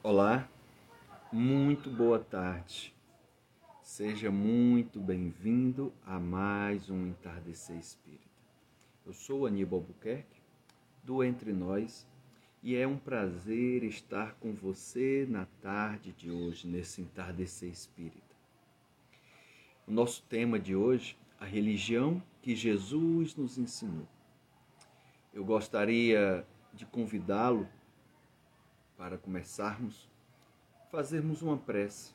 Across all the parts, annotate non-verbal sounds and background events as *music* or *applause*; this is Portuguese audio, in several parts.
Olá, muito boa tarde. Seja muito bem-vindo a mais um Entardecer Espírita. Eu sou Aníbal Albuquerque, do Entre Nós, e é um prazer estar com você na tarde de hoje, nesse Entardecer Espírita. O nosso tema de hoje, a religião que Jesus nos ensinou. Eu gostaria de convidá-lo para começarmos, fazermos uma prece,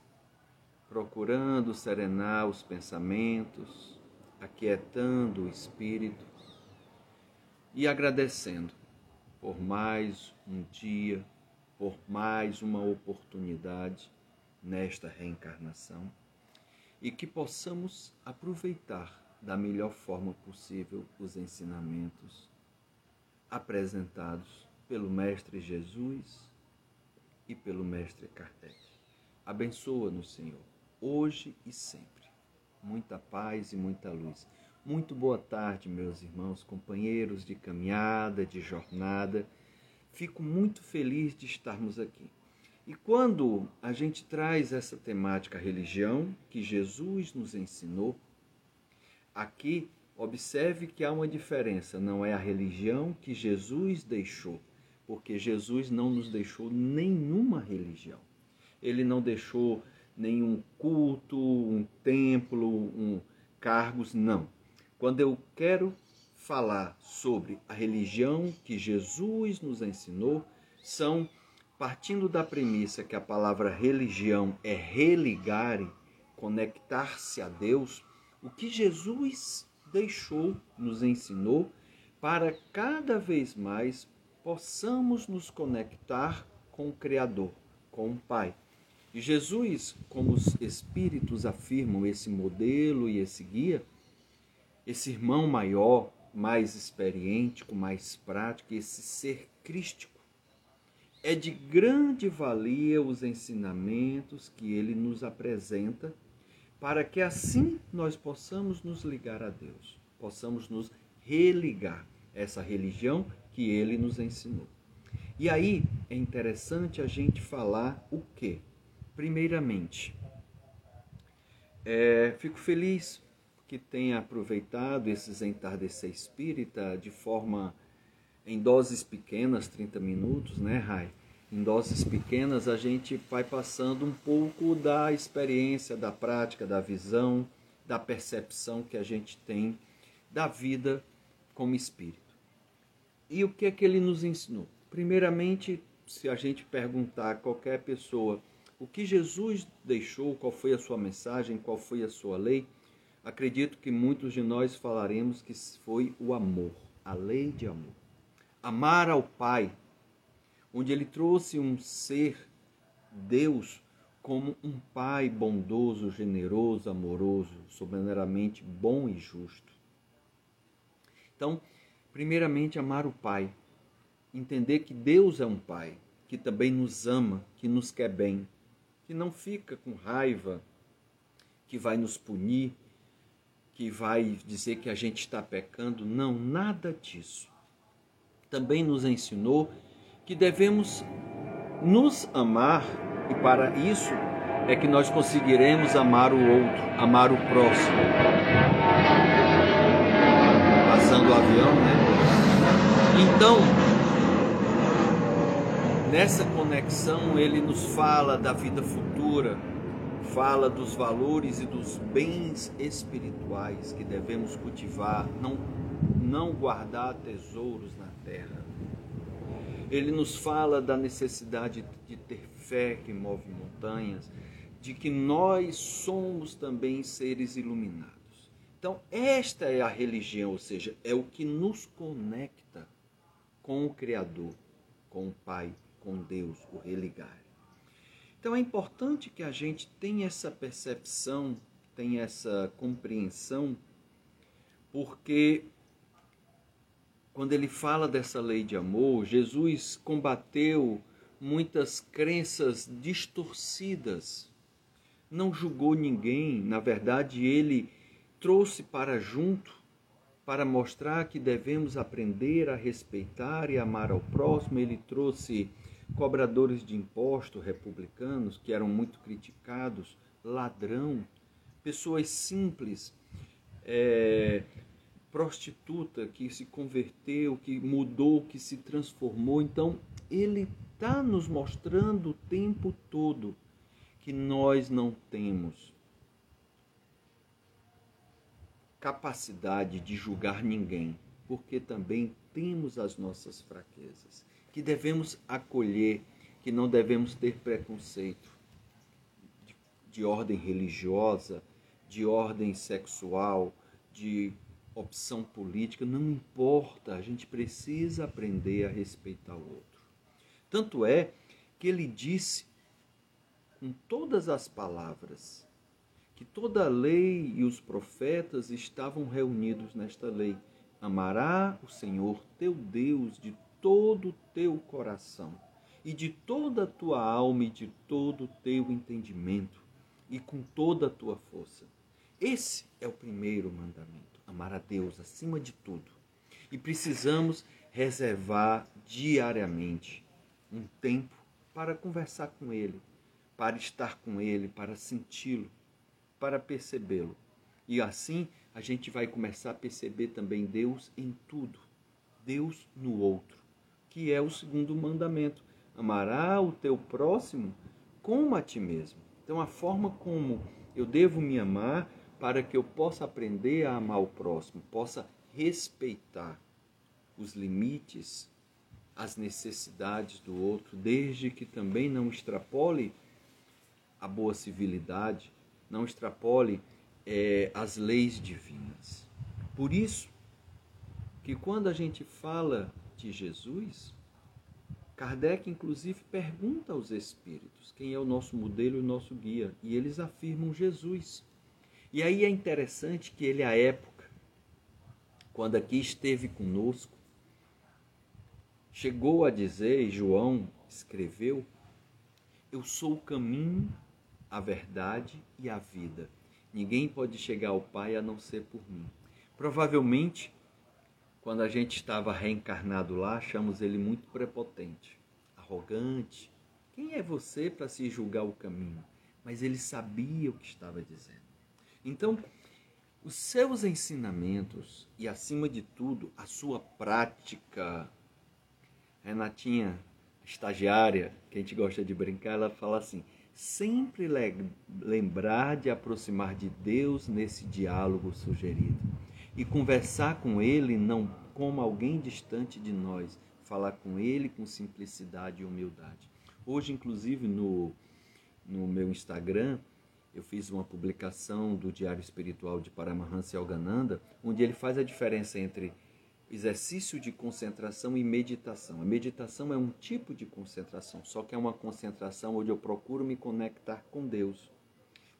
procurando serenar os pensamentos, aquietando o espírito e agradecendo por mais um dia, por mais uma oportunidade nesta reencarnação e que possamos aproveitar da melhor forma possível os ensinamentos apresentados pelo Mestre Jesus e pelo Mestre Kardec. Abençoa-nos, Senhor, hoje e sempre. Muita paz e muita luz. Muito boa tarde, meus irmãos, companheiros de caminhada, de jornada. Fico muito feliz de estarmos aqui. E quando a gente traz essa temática religião que Jesus nos ensinou, aqui observe que há uma diferença, não é a religião que Jesus deixou, porque Jesus não nos deixou nenhuma religião. Ele não deixou nenhum culto, um templo, um cargos, não. Quando eu quero falar sobre a religião que Jesus nos ensinou, são partindo da premissa que a palavra religião é religare, conectar-se a Deus, o que Jesus deixou, nos ensinou, para cada vez mais possamos nos conectar com o Criador, com o Pai. E Jesus, como os Espíritos afirmam esse modelo e esse guia, esse irmão maior, mais experiente, mais prática, esse ser crístico, é de grande valia os ensinamentos que ele nos apresenta, para que assim nós possamos nos ligar a Deus, possamos nos religar essa religião que ele nos ensinou. E aí é interessante a gente falar o quê? Primeiramente, é, fico feliz que tenha aproveitado esses entardecer espírita de forma em doses pequenas, 30 minutos, né, Rai? Em doses pequenas a gente vai passando um pouco da experiência, da prática, da visão, da percepção que a gente tem da vida como espírito. E o que é que ele nos ensinou? Primeiramente, se a gente perguntar a qualquer pessoa o que Jesus deixou, qual foi a sua mensagem, qual foi a sua lei, acredito que muitos de nós falaremos que foi o amor, a lei de amor. Amar ao Pai, onde ele trouxe um ser, Deus, como um Pai bondoso, generoso, amoroso, soberanamente bom e justo. Então, primeiramente, amar o Pai. Entender que Deus é um Pai, que também nos ama, que nos quer bem, que não fica com raiva, que vai nos punir, que vai dizer que a gente está pecando. Não, nada disso. Também nos ensinou que devemos nos amar e para isso é que nós conseguiremos amar o outro, amar o próximo. Então, nessa conexão, ele nos fala da vida futura, fala dos valores e dos bens espirituais que devemos cultivar, não, não guardar tesouros na terra. Ele nos fala da necessidade de ter fé que move montanhas, de que nós somos também seres iluminados. Então, esta é a religião, ou seja, é o que nos conecta com o Criador, com o Pai, com Deus, o religar. Então é importante que a gente tenha essa percepção, tenha essa compreensão, porque quando ele fala dessa lei de amor, Jesus combateu muitas crenças distorcidas, não julgou ninguém, na verdade, ele trouxe para junto para mostrar que devemos aprender a respeitar e amar ao próximo, ele trouxe cobradores de impostos republicanos, que eram muito criticados, ladrão, pessoas simples, é, prostituta que se converteu, que mudou, que se transformou. Então, ele está nos mostrando o tempo todo que nós não temos capacidade de julgar ninguém, porque também temos as nossas fraquezas, que devemos acolher, que não devemos ter preconceito de, de ordem religiosa, de ordem sexual, de opção política, não importa, a gente precisa aprender a respeitar o outro. Tanto é que ele disse com todas as palavras que toda a lei e os profetas estavam reunidos nesta lei. Amará o Senhor teu Deus de todo o teu coração e de toda a tua alma e de todo o teu entendimento e com toda a tua força. Esse é o primeiro mandamento: amar a Deus acima de tudo. E precisamos reservar diariamente um tempo para conversar com Ele, para estar com Ele, para senti-lo, para percebê-lo. E assim a gente vai começar a perceber também Deus em tudo, Deus no outro, que é o segundo mandamento: amará o teu próximo como a ti mesmo. Então, a forma como eu devo me amar para que eu possa aprender a amar o próximo, possa respeitar os limites, as necessidades do outro, desde que também não extrapole a boa civilidade, não extrapole é, as leis divinas. Por isso que quando a gente fala de Jesus, Kardec inclusive pergunta aos espíritos quem é o nosso modelo e o nosso guia, e eles afirmam Jesus. E aí é interessante que ele, à época, quando aqui esteve conosco, chegou a dizer, e João escreveu, Eu sou o caminho, a verdade e a vida. Ninguém pode chegar ao Pai a não ser por mim. Provavelmente, quando a gente estava reencarnado lá, achamos ele muito prepotente, arrogante. Quem é você para se julgar o caminho? Mas ele sabia o que estava dizendo. Então, os seus ensinamentos e, acima de tudo, a sua prática. Renatinha, estagiária, que a gente gosta de brincar, ela fala assim: sempre lembrar de aproximar de Deus nesse diálogo sugerido e conversar com Ele não como alguém distante de nós, falar com Ele com simplicidade e humildade. Hoje, inclusive, no, no meu Instagram, eu fiz uma publicação do Diário Espiritual de Paramahansa Yogananda, onde ele faz a diferença entre exercício de concentração e meditação. A meditação é um tipo de concentração, só que é uma concentração onde eu procuro me conectar com Deus,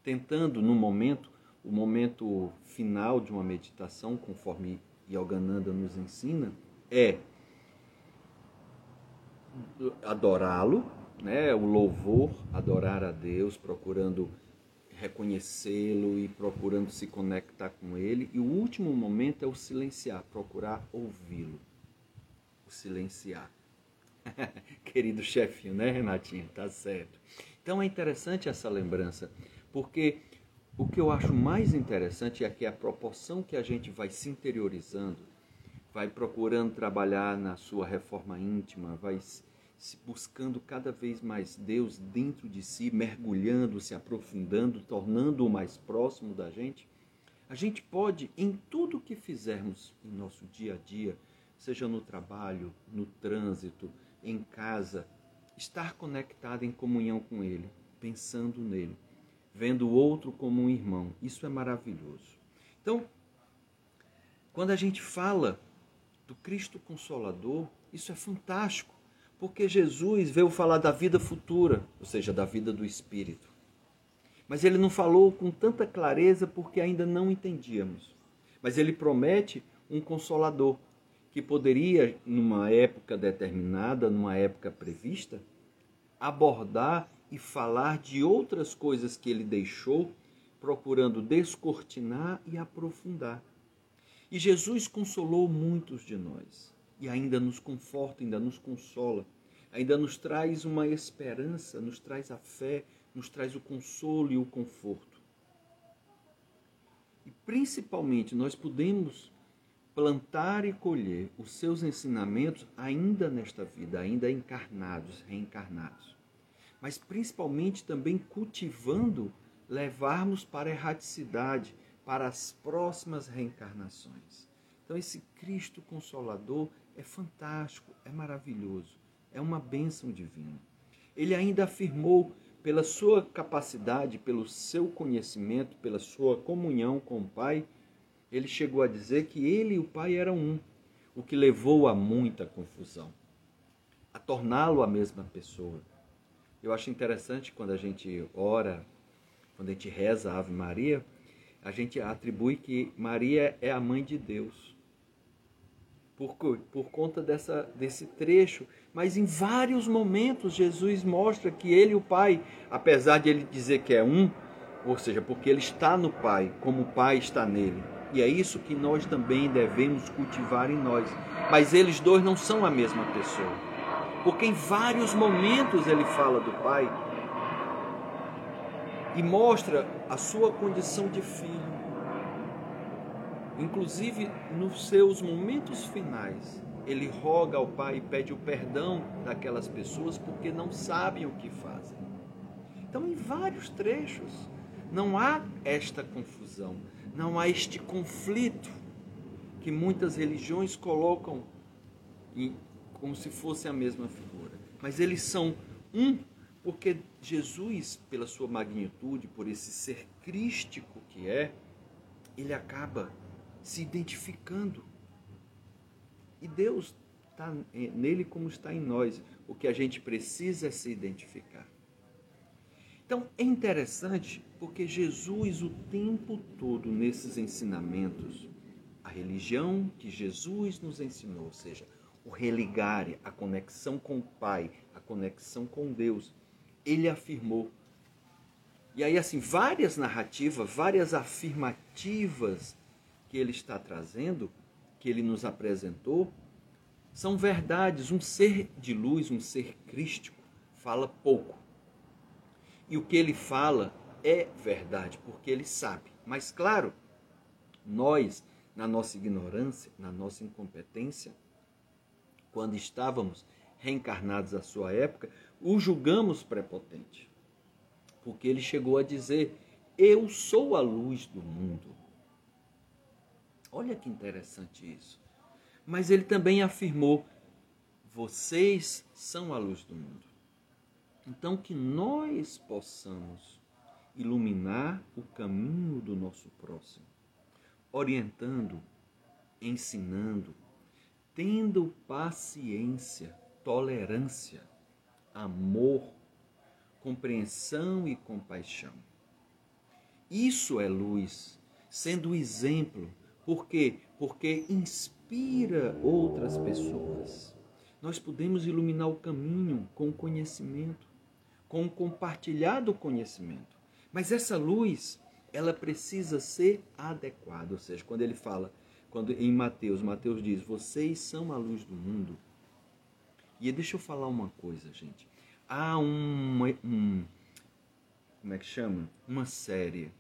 tentando no momento, o momento final de uma meditação, conforme Yogananda nos ensina, é adorá-lo, né, o louvor, adorar a Deus, procurando reconhecê-lo e procurando se conectar com ele. E o último momento é o silenciar, procurar ouvi-lo. O silenciar. *laughs* Querido chefinho, né, Renatinho? Tá certo. Então é interessante essa lembrança, porque o que eu acho mais interessante é que a proporção que a gente vai se interiorizando, vai procurando trabalhar na sua reforma íntima, vai buscando cada vez mais Deus dentro de si, mergulhando, se aprofundando, tornando-o mais próximo da gente, a gente pode, em tudo que fizermos em nosso dia a dia, seja no trabalho, no trânsito, em casa, estar conectado em comunhão com Ele, pensando nele, vendo o outro como um irmão. Isso é maravilhoso. Então, quando a gente fala do Cristo Consolador, isso é fantástico porque Jesus veio falar da vida futura, ou seja, da vida do Espírito. Mas ele não falou com tanta clareza porque ainda não entendíamos. Mas ele promete um consolador que poderia, numa época determinada, numa época prevista, abordar e falar de outras coisas que ele deixou, procurando descortinar e aprofundar. E Jesus consolou muitos de nós e ainda nos conforta, ainda nos consola. Ainda nos traz uma esperança, nos traz a fé, nos traz o consolo e o conforto. E principalmente nós podemos plantar e colher os seus ensinamentos ainda nesta vida, ainda encarnados, reencarnados. Mas principalmente também cultivando levarmos para a erraticidade, para as próximas reencarnações. Então esse Cristo consolador é fantástico, é maravilhoso, é uma bênção divina. Ele ainda afirmou pela sua capacidade, pelo seu conhecimento, pela sua comunhão com o Pai, ele chegou a dizer que ele e o Pai eram um, o que levou a muita confusão, a torná-lo a mesma pessoa. Eu acho interessante quando a gente ora, quando a gente reza a Ave Maria, a gente atribui que Maria é a mãe de Deus. Por, por conta dessa, desse trecho. Mas em vários momentos Jesus mostra que ele e o Pai, apesar de ele dizer que é um, ou seja, porque ele está no Pai, como o Pai está nele, e é isso que nós também devemos cultivar em nós. Mas eles dois não são a mesma pessoa. Porque em vários momentos ele fala do Pai e mostra a sua condição de filho. Inclusive, nos seus momentos finais, ele roga ao Pai e pede o perdão daquelas pessoas porque não sabem o que fazem. Então, em vários trechos, não há esta confusão, não há este conflito que muitas religiões colocam em, como se fosse a mesma figura. Mas eles são um porque Jesus, pela sua magnitude, por esse ser crístico que é, ele acaba se identificando. E Deus está nele como está em nós. O que a gente precisa é se identificar. Então é interessante porque Jesus, o tempo todo, nesses ensinamentos, a religião que Jesus nos ensinou, ou seja, o religare, a conexão com o Pai, a conexão com Deus, ele afirmou. E aí, assim, várias narrativas, várias afirmativas que ele está trazendo, que ele nos apresentou, são verdades. Um ser de luz, um ser crístico, fala pouco e o que ele fala é verdade, porque ele sabe. Mas, claro, nós, na nossa ignorância, na nossa incompetência, quando estávamos reencarnados à sua época, o julgamos prepotente. Porque ele chegou a dizer: Eu sou a luz do mundo. Olha que interessante isso. Mas ele também afirmou: Vocês são a luz do mundo. Então, que nós possamos iluminar o caminho do nosso próximo, orientando, ensinando, tendo paciência, tolerância, amor, compreensão e compaixão. Isso é luz, sendo exemplo, por quê? Porque inspira outras pessoas. Nós podemos iluminar o caminho com conhecimento com o compartilhado conhecimento. Mas essa luz, ela precisa ser adequada, ou seja, quando ele fala, quando em Mateus, Mateus diz: "Vocês são a luz do mundo". E deixa eu falar uma coisa, gente. Há uma, um como é que chama? Uma série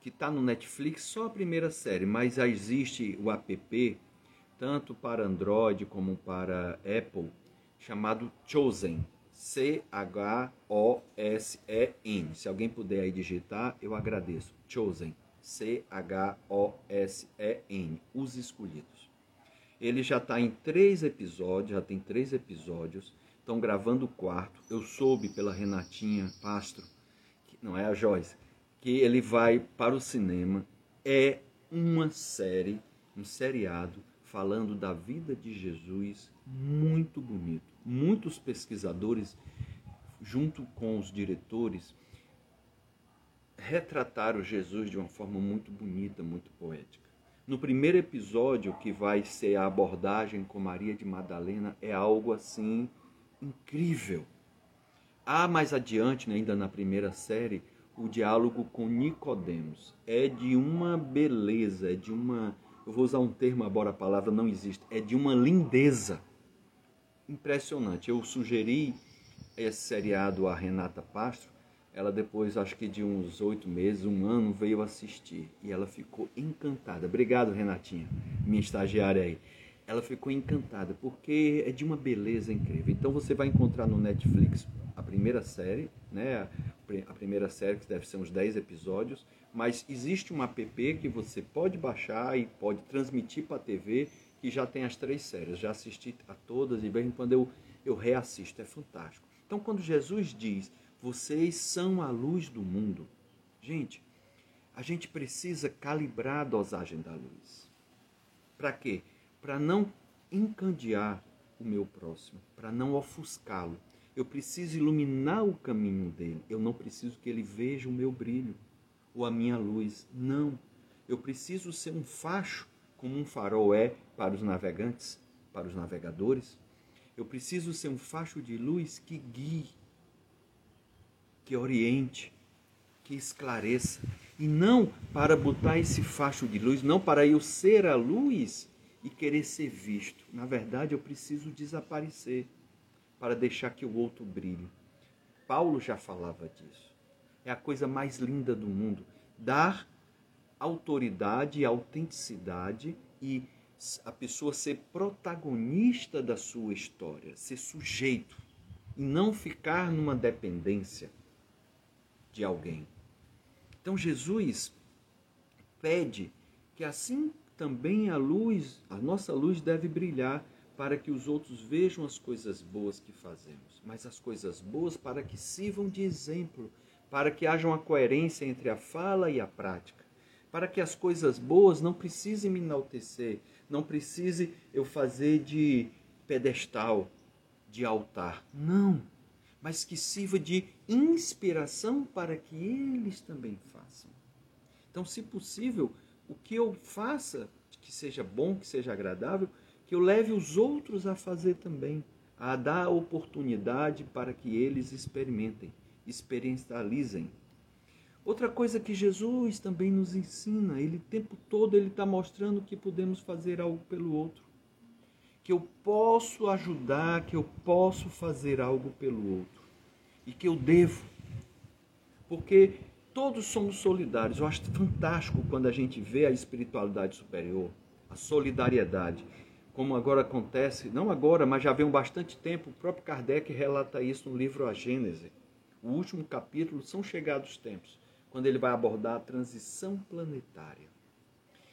que está no Netflix, só a primeira série, mas existe o app tanto para Android como para Apple, chamado Chosen. C-H-O-S-E-N. Se alguém puder aí digitar, eu agradeço. Chosen. C-H-O-S-E-N. Os escolhidos. Ele já está em três episódios, já tem três episódios. Estão gravando o quarto. Eu soube pela Renatinha Pastro, que não é a Joyce, que ele vai para o cinema. É uma série, um seriado falando da vida de Jesus muito bonito. Muitos pesquisadores, junto com os diretores, retrataram Jesus de uma forma muito bonita, muito poética. No primeiro episódio, que vai ser a abordagem com Maria de Madalena, é algo assim incrível. Há mais adiante, né, ainda na primeira série, o diálogo com Nicodemos. É de uma beleza, é de uma eu vou usar um termo, embora a palavra não exista, é de uma lindeza. impressionante. Eu sugeri esse seriado a Renata Pastro. Ela depois, acho que de uns oito meses, um ano, veio assistir e ela ficou encantada. Obrigado, Renatinha, minha estagiária aí. Ela ficou encantada porque é de uma beleza incrível. Então você vai encontrar no Netflix a primeira série, né? A primeira série que deve ser uns 10 episódios, mas existe um app que você pode baixar e pode transmitir para a TV que já tem as três séries. Já assisti a todas e em quando eu, eu reassisto. É fantástico. Então, quando Jesus diz, vocês são a luz do mundo, gente, a gente precisa calibrar a dosagem da luz. Para quê? Para não encandear o meu próximo, para não ofuscá-lo. Eu preciso iluminar o caminho dele. Eu não preciso que ele veja o meu brilho ou a minha luz. Não. Eu preciso ser um facho, como um farol é para os navegantes, para os navegadores. Eu preciso ser um facho de luz que guie, que oriente, que esclareça. E não para botar esse facho de luz, não para eu ser a luz e querer ser visto. Na verdade, eu preciso desaparecer para deixar que o outro brilhe. Paulo já falava disso. É a coisa mais linda do mundo. Dar autoridade, autenticidade e a pessoa ser protagonista da sua história, ser sujeito e não ficar numa dependência de alguém. Então Jesus pede que assim também a luz, a nossa luz deve brilhar para que os outros vejam as coisas boas que fazemos, mas as coisas boas para que sirvam de exemplo, para que haja uma coerência entre a fala e a prática, para que as coisas boas não precisem me enaltecer, não precise eu fazer de pedestal, de altar. Não, mas que sirva de inspiração para que eles também façam. Então, se possível, o que eu faça, que seja bom, que seja agradável, que eu leve os outros a fazer também, a dar oportunidade para que eles experimentem, experiencializem Outra coisa que Jesus também nos ensina, ele o tempo todo ele está mostrando que podemos fazer algo pelo outro, que eu posso ajudar, que eu posso fazer algo pelo outro e que eu devo, porque todos somos solidários. Eu acho fantástico quando a gente vê a espiritualidade superior, a solidariedade, como agora acontece, não agora, mas já vem um bastante tempo. O próprio Kardec relata isso no livro A Gênese. O último capítulo são chegados tempos quando ele vai abordar a transição planetária.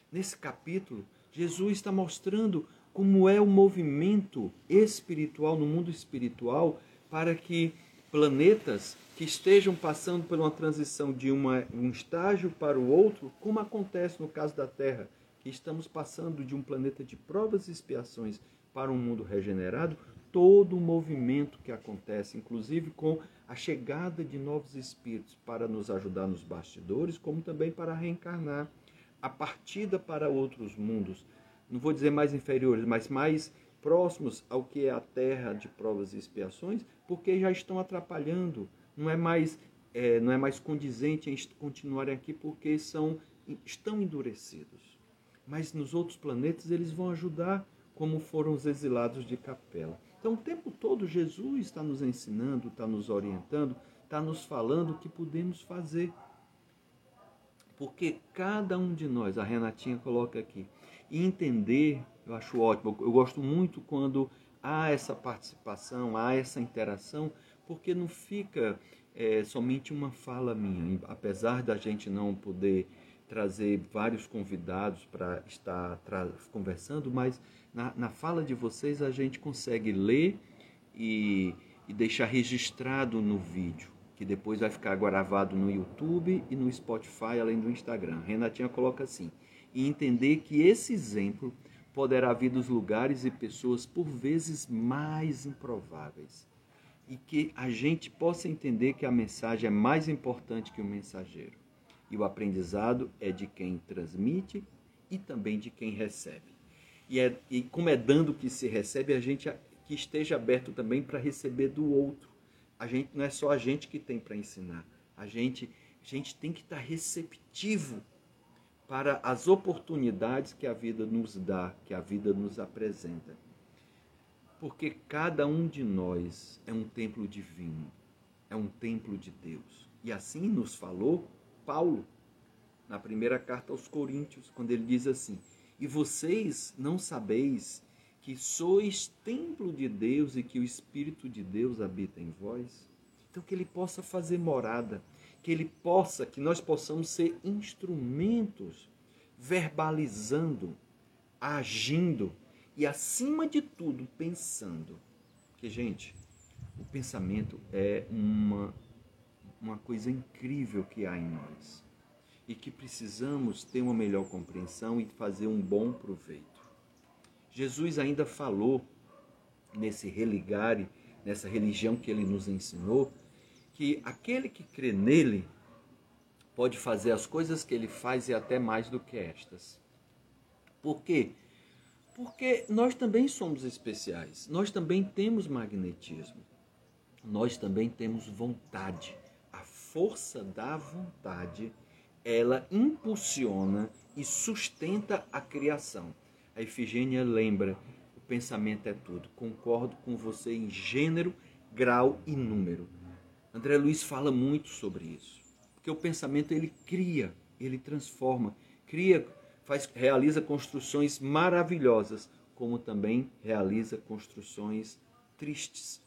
Nesse capítulo, Jesus está mostrando como é o movimento espiritual no mundo espiritual para que planetas que estejam passando por uma transição de uma, um estágio para o outro, como acontece no caso da Terra, estamos passando de um planeta de provas e expiações para um mundo regenerado, todo o movimento que acontece, inclusive com a chegada de novos espíritos para nos ajudar nos bastidores, como também para reencarnar, a partida para outros mundos, não vou dizer mais inferiores, mas mais próximos ao que é a terra de provas e expiações, porque já estão atrapalhando, não é mais é, não é mais condizente em continuarem aqui porque são estão endurecidos. Mas nos outros planetas eles vão ajudar, como foram os exilados de Capela. Então, o tempo todo, Jesus está nos ensinando, está nos orientando, está nos falando o que podemos fazer. Porque cada um de nós, a Renatinha coloca aqui, entender, eu acho ótimo, eu gosto muito quando há essa participação, há essa interação, porque não fica é, somente uma fala minha, apesar da gente não poder trazer vários convidados para estar conversando, mas na, na, fala de vocês a gente consegue ler e, e deixar registrado no vídeo, que depois vai ficar gravado no YouTube e no Spotify, além do Instagram. Renatinha coloca assim: e entender que esse exemplo poderá vir dos lugares e pessoas por vezes mais improváveis. E que a gente possa entender que a mensagem é mais importante que o mensageiro e o aprendizado é de quem transmite e também de quem recebe. E, é, e como é dando que se recebe, a gente que esteja aberto também para receber do outro. A gente não é só a gente que tem para ensinar. A gente, a gente tem que estar receptivo para as oportunidades que a vida nos dá, que a vida nos apresenta. Porque cada um de nós é um templo divino, é um templo de Deus. E assim nos falou Paulo na primeira carta aos Coríntios, quando ele diz assim: E vocês não sabeis que sois templo de Deus e que o Espírito de Deus habita em vós? Então, que ele possa fazer morada, que ele possa, que nós possamos ser instrumentos, verbalizando, agindo e, acima de tudo, pensando. Porque, gente, o pensamento é uma, uma coisa incrível que há em nós e que precisamos ter uma melhor compreensão e fazer um bom proveito. Jesus ainda falou nesse religare, nessa religião que ele nos ensinou, que aquele que crê nele pode fazer as coisas que ele faz e até mais do que estas. Por quê? Porque nós também somos especiais, nós também temos magnetismo, nós também temos vontade. Força da vontade ela impulsiona e sustenta a criação. A Efigênia lembra: o pensamento é tudo. Concordo com você em gênero, grau e número. André Luiz fala muito sobre isso, porque o pensamento ele cria, ele transforma, cria, faz, realiza construções maravilhosas, como também realiza construções tristes.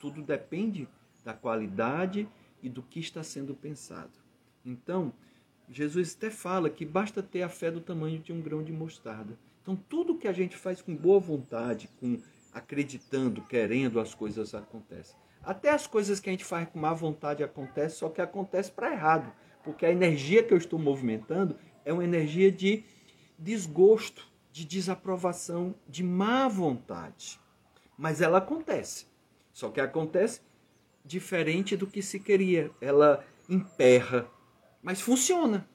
Tudo depende da qualidade e do que está sendo pensado. Então, Jesus até fala que basta ter a fé do tamanho de um grão de mostarda. Então, tudo que a gente faz com boa vontade, com acreditando, querendo, as coisas acontecem. Até as coisas que a gente faz com má vontade acontecem, só que acontece para errado, porque a energia que eu estou movimentando é uma energia de desgosto, de desaprovação, de má vontade. Mas ela acontece. Só que acontece diferente do que se queria. Ela emperra, mas funciona.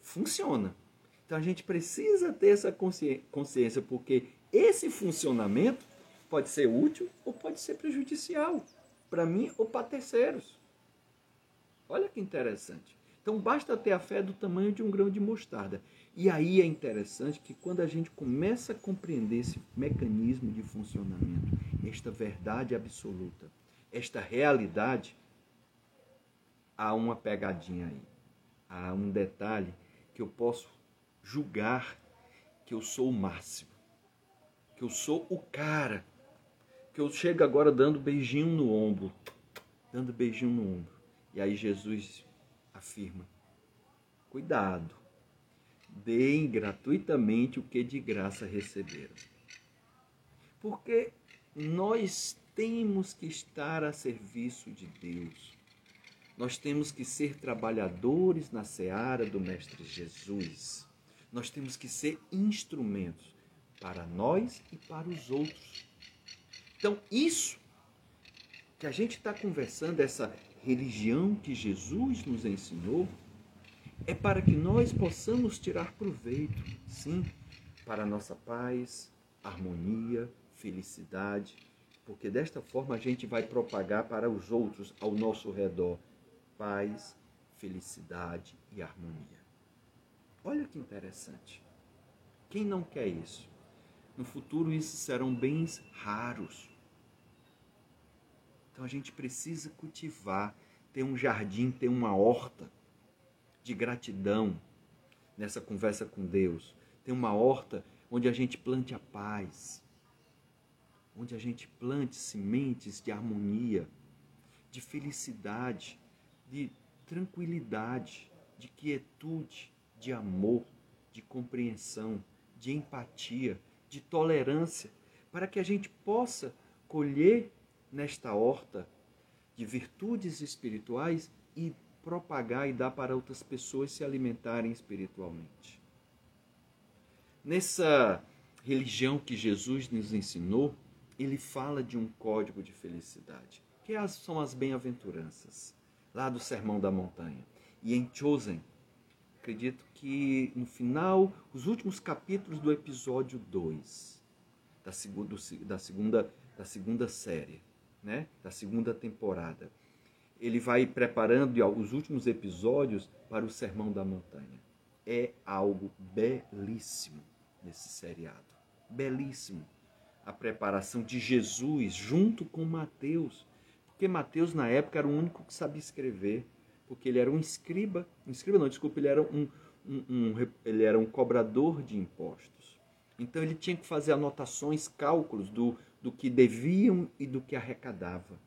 Funciona. Então a gente precisa ter essa consciência, porque esse funcionamento pode ser útil ou pode ser prejudicial para mim ou para terceiros. Olha que interessante. Então basta ter a fé do tamanho de um grão de mostarda. E aí é interessante que quando a gente começa a compreender esse mecanismo de funcionamento, esta verdade absoluta, esta realidade, há uma pegadinha aí há um detalhe que eu posso julgar que eu sou o máximo, que eu sou o cara, que eu chego agora dando beijinho no ombro, dando beijinho no ombro. E aí Jesus afirma: cuidado, deem gratuitamente o que de graça receberam. Porque nós temos que estar a serviço de Deus. Nós temos que ser trabalhadores na seara do Mestre Jesus. Nós temos que ser instrumentos para nós e para os outros. Então, isso que a gente está conversando, essa religião que Jesus nos ensinou, é para que nós possamos tirar proveito, sim, para a nossa paz, harmonia, felicidade, porque desta forma a gente vai propagar para os outros ao nosso redor paz, felicidade e harmonia. Olha que interessante. Quem não quer isso? No futuro, isso serão bens raros. Então a gente precisa cultivar, ter um jardim, ter uma horta de gratidão nessa conversa com Deus. Ter uma horta onde a gente plante a paz, onde a gente plante sementes de harmonia, de felicidade, de tranquilidade, de quietude, de amor, de compreensão, de empatia, de tolerância, para que a gente possa colher nesta horta de virtudes espirituais e propagar e dar para outras pessoas se alimentarem espiritualmente. Nessa religião que Jesus nos ensinou, ele fala de um código de felicidade, que são as bem-aventuranças lá do Sermão da Montanha. E em Chosen, acredito que no final, os últimos capítulos do episódio 2 da segunda, da segunda, da segunda série, né? da segunda temporada, ele vai preparando os últimos episódios para o Sermão da Montanha. É algo belíssimo nesse seriado. Belíssimo. A preparação de Jesus junto com Mateus, porque Mateus na época era o único que sabia escrever, porque ele era um escriba, um escriba não, desculpa, ele era um, um, um ele era um cobrador de impostos. Então ele tinha que fazer anotações, cálculos do, do que deviam e do que arrecadava.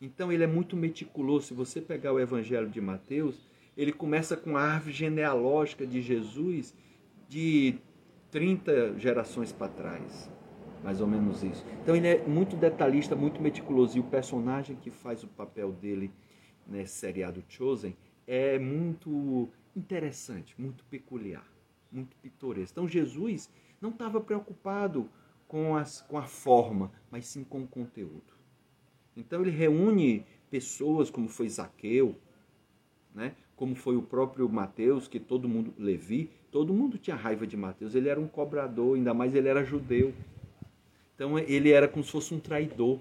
Então ele é muito meticuloso. Se você pegar o Evangelho de Mateus, ele começa com a árvore genealógica de Jesus de 30 gerações para trás. Mais ou menos isso. Então ele é muito detalhista, muito meticuloso. E o personagem que faz o papel dele nesse seriado Chosen é muito interessante, muito peculiar, muito pitoresco. Então Jesus não estava preocupado com, as, com a forma, mas sim com o conteúdo. Então ele reúne pessoas como foi Zaqueu, né? como foi o próprio Mateus, que todo mundo, Levi, todo mundo tinha raiva de Mateus. Ele era um cobrador, ainda mais ele era judeu. Então ele era como se fosse um traidor.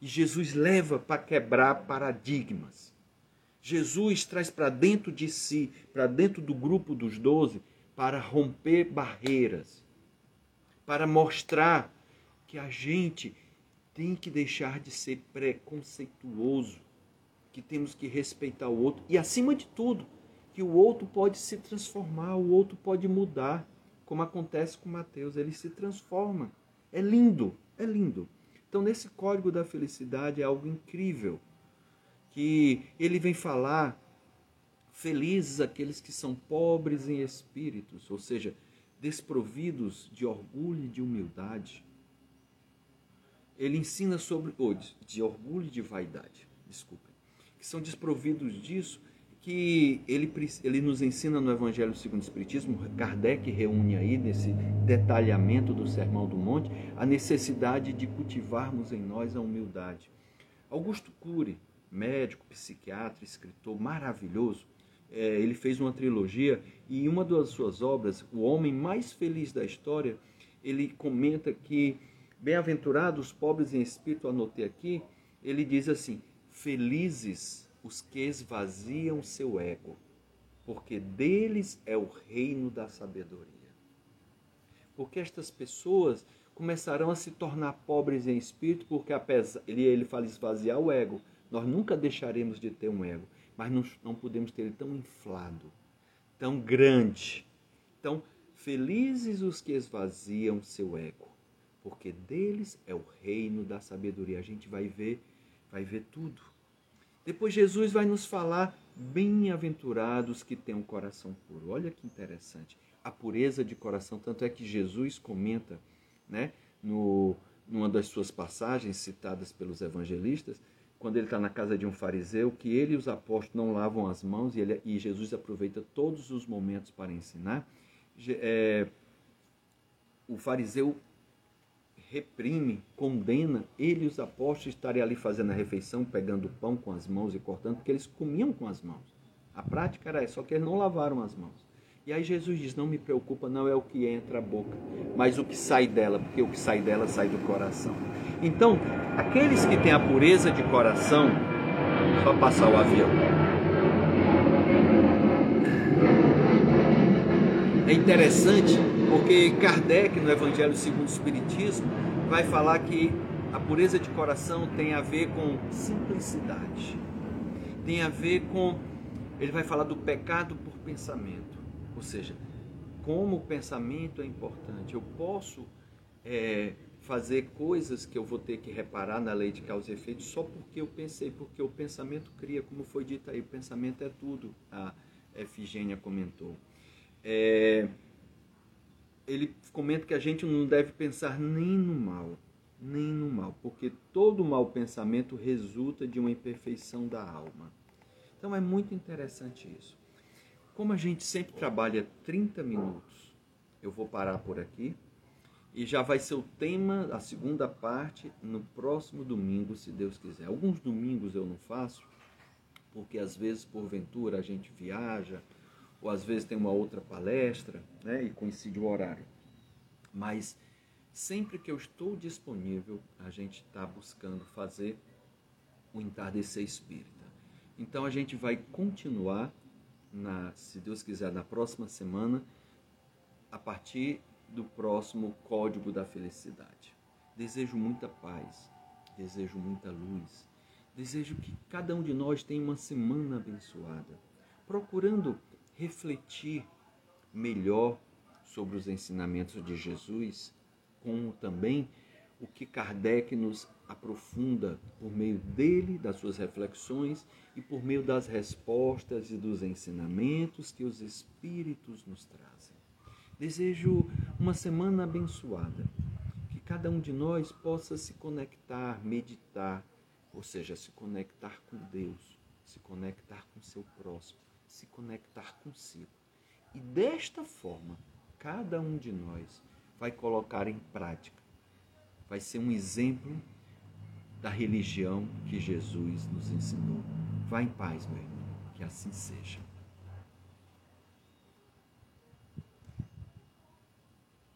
E Jesus leva para quebrar paradigmas. Jesus traz para dentro de si, para dentro do grupo dos doze, para romper barreiras, para mostrar que a gente tem que deixar de ser preconceituoso, que temos que respeitar o outro e, acima de tudo, que o outro pode se transformar, o outro pode mudar, como acontece com Mateus, ele se transforma. É lindo, é lindo. Então, nesse código da felicidade é algo incrível, que ele vem falar felizes aqueles que são pobres em espíritos, ou seja, desprovidos de orgulho e de humildade ele ensina sobre oh, de orgulho e de vaidade, desculpe, que são desprovidos disso, que ele, ele nos ensina no Evangelho segundo o Espiritismo, Kardec reúne aí nesse detalhamento do Sermão do Monte, a necessidade de cultivarmos em nós a humildade. Augusto Cury, médico, psiquiatra, escritor maravilhoso, é, ele fez uma trilogia e em uma das suas obras, O Homem Mais Feliz da História, ele comenta que Bem-aventurados os pobres em espírito, anotei aqui, ele diz assim: Felizes os que esvaziam seu ego, porque deles é o reino da sabedoria. Porque estas pessoas começarão a se tornar pobres em espírito, porque apesar, ele, ele fala esvaziar o ego, nós nunca deixaremos de ter um ego, mas não, não podemos ter ele tão inflado, tão grande. Então, felizes os que esvaziam seu ego porque deles é o reino da sabedoria. A gente vai ver, vai ver tudo. Depois Jesus vai nos falar bem-aventurados que têm um coração puro. Olha que interessante. A pureza de coração, tanto é que Jesus comenta, né, no numa das suas passagens citadas pelos evangelistas, quando ele está na casa de um fariseu, que ele e os apóstolos não lavam as mãos e, ele, e Jesus aproveita todos os momentos para ensinar. É, o fariseu reprime, condena ele e os apóstolos estarem ali fazendo a refeição, pegando o pão com as mãos e cortando, porque eles comiam com as mãos. A prática era essa, só que eles não lavaram as mãos. E aí Jesus diz: Não me preocupa, não é o que entra a boca, mas o que sai dela, porque o que sai dela sai do coração. Então, aqueles que têm a pureza de coração, só passar o avião. É interessante porque Kardec, no Evangelho segundo o Espiritismo, vai falar que a pureza de coração tem a ver com simplicidade, tem a ver com. Ele vai falar do pecado por pensamento, ou seja, como o pensamento é importante. Eu posso é, fazer coisas que eu vou ter que reparar na lei de causa e efeito só porque eu pensei, porque o pensamento cria, como foi dito aí, o pensamento é tudo, a Efigênia comentou. É, ele comenta que a gente não deve pensar nem no mal, nem no mal, porque todo mau pensamento resulta de uma imperfeição da alma. Então é muito interessante isso. Como a gente sempre trabalha 30 minutos, eu vou parar por aqui e já vai ser o tema, a segunda parte, no próximo domingo, se Deus quiser. Alguns domingos eu não faço, porque às vezes, porventura, a gente viaja, ou às vezes tem uma outra palestra, né, e coincide o horário. Mas sempre que eu estou disponível, a gente está buscando fazer o entardecer espírita. Então a gente vai continuar, na, se Deus quiser, na próxima semana, a partir do próximo Código da Felicidade. Desejo muita paz, desejo muita luz. Desejo que cada um de nós tenha uma semana abençoada, procurando refletir melhor sobre os ensinamentos de Jesus, como também o que Kardec nos aprofunda por meio dele, das suas reflexões e por meio das respostas e dos ensinamentos que os Espíritos nos trazem. Desejo uma semana abençoada, que cada um de nós possa se conectar, meditar, ou seja, se conectar com Deus, se conectar com seu próximo, se conectar consigo. E desta forma, cada um de nós vai colocar em prática, vai ser um exemplo da religião que Jesus nos ensinou. Vá em paz, meu irmão, que assim seja.